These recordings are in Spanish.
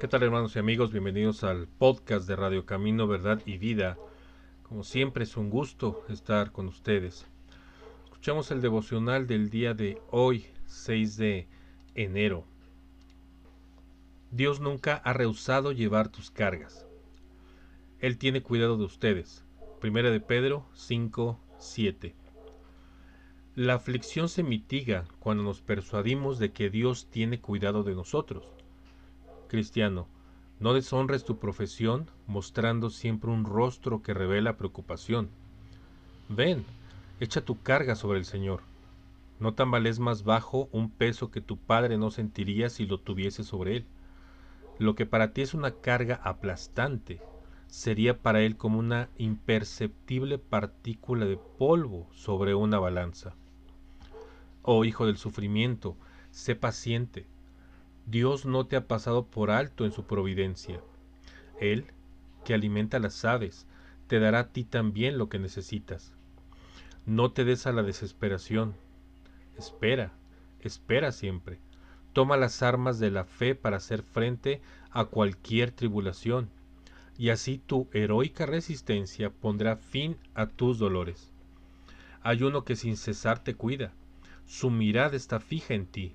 ¿Qué tal hermanos y amigos? Bienvenidos al podcast de Radio Camino, Verdad y Vida. Como siempre es un gusto estar con ustedes. Escuchamos el devocional del día de hoy, 6 de enero. Dios nunca ha rehusado llevar tus cargas. Él tiene cuidado de ustedes. Primera de Pedro 5, 7. La aflicción se mitiga cuando nos persuadimos de que Dios tiene cuidado de nosotros. Cristiano, no deshonres tu profesión mostrando siempre un rostro que revela preocupación. Ven, echa tu carga sobre el Señor. No tambalees más bajo un peso que tu padre no sentiría si lo tuviese sobre él. Lo que para ti es una carga aplastante, sería para él como una imperceptible partícula de polvo sobre una balanza. Oh hijo del sufrimiento, sé paciente. Dios no te ha pasado por alto en su providencia. Él, que alimenta las aves, te dará a ti también lo que necesitas. No te des a la desesperación. Espera, espera siempre. Toma las armas de la fe para hacer frente a cualquier tribulación, y así tu heroica resistencia pondrá fin a tus dolores. Hay uno que sin cesar te cuida, su mirada está fija en ti,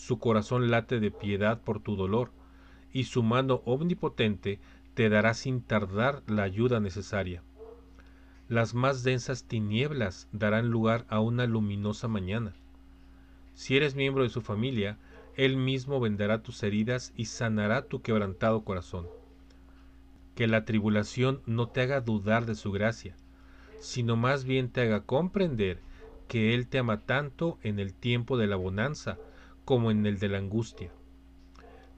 su corazón late de piedad por tu dolor, y su mano omnipotente te dará sin tardar la ayuda necesaria. Las más densas tinieblas darán lugar a una luminosa mañana. Si eres miembro de su familia, Él mismo vendará tus heridas y sanará tu quebrantado corazón. Que la tribulación no te haga dudar de su gracia, sino más bien te haga comprender que Él te ama tanto en el tiempo de la bonanza como en el de la angustia.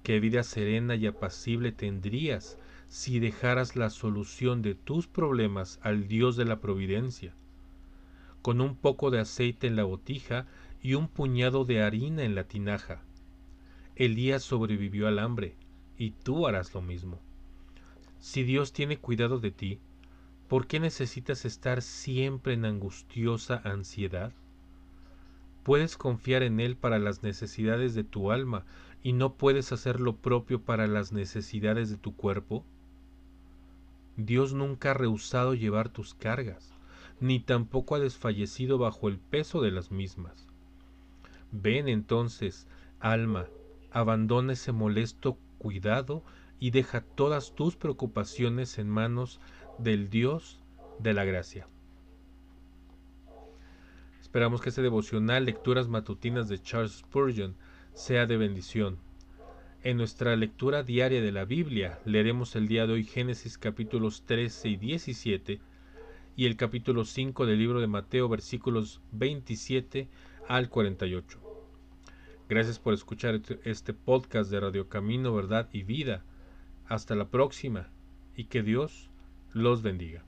Qué vida serena y apacible tendrías si dejaras la solución de tus problemas al Dios de la providencia. Con un poco de aceite en la botija y un puñado de harina en la tinaja. Elías sobrevivió al hambre, y tú harás lo mismo. Si Dios tiene cuidado de ti, ¿Por qué necesitas estar siempre en angustiosa ansiedad? Puedes confiar en Él para las necesidades de tu alma y no puedes hacer lo propio para las necesidades de tu cuerpo. Dios nunca ha rehusado llevar tus cargas, ni tampoco ha desfallecido bajo el peso de las mismas. Ven entonces, alma, abandona ese molesto cuidado y deja todas tus preocupaciones en manos del Dios de la gracia. Esperamos que este devocional, lecturas matutinas de Charles Spurgeon, sea de bendición. En nuestra lectura diaria de la Biblia leeremos el día de hoy Génesis capítulos 13 y 17 y el capítulo 5 del libro de Mateo versículos 27 al 48. Gracias por escuchar este, este podcast de Radio Camino, Verdad y Vida. Hasta la próxima y que Dios los bendiga.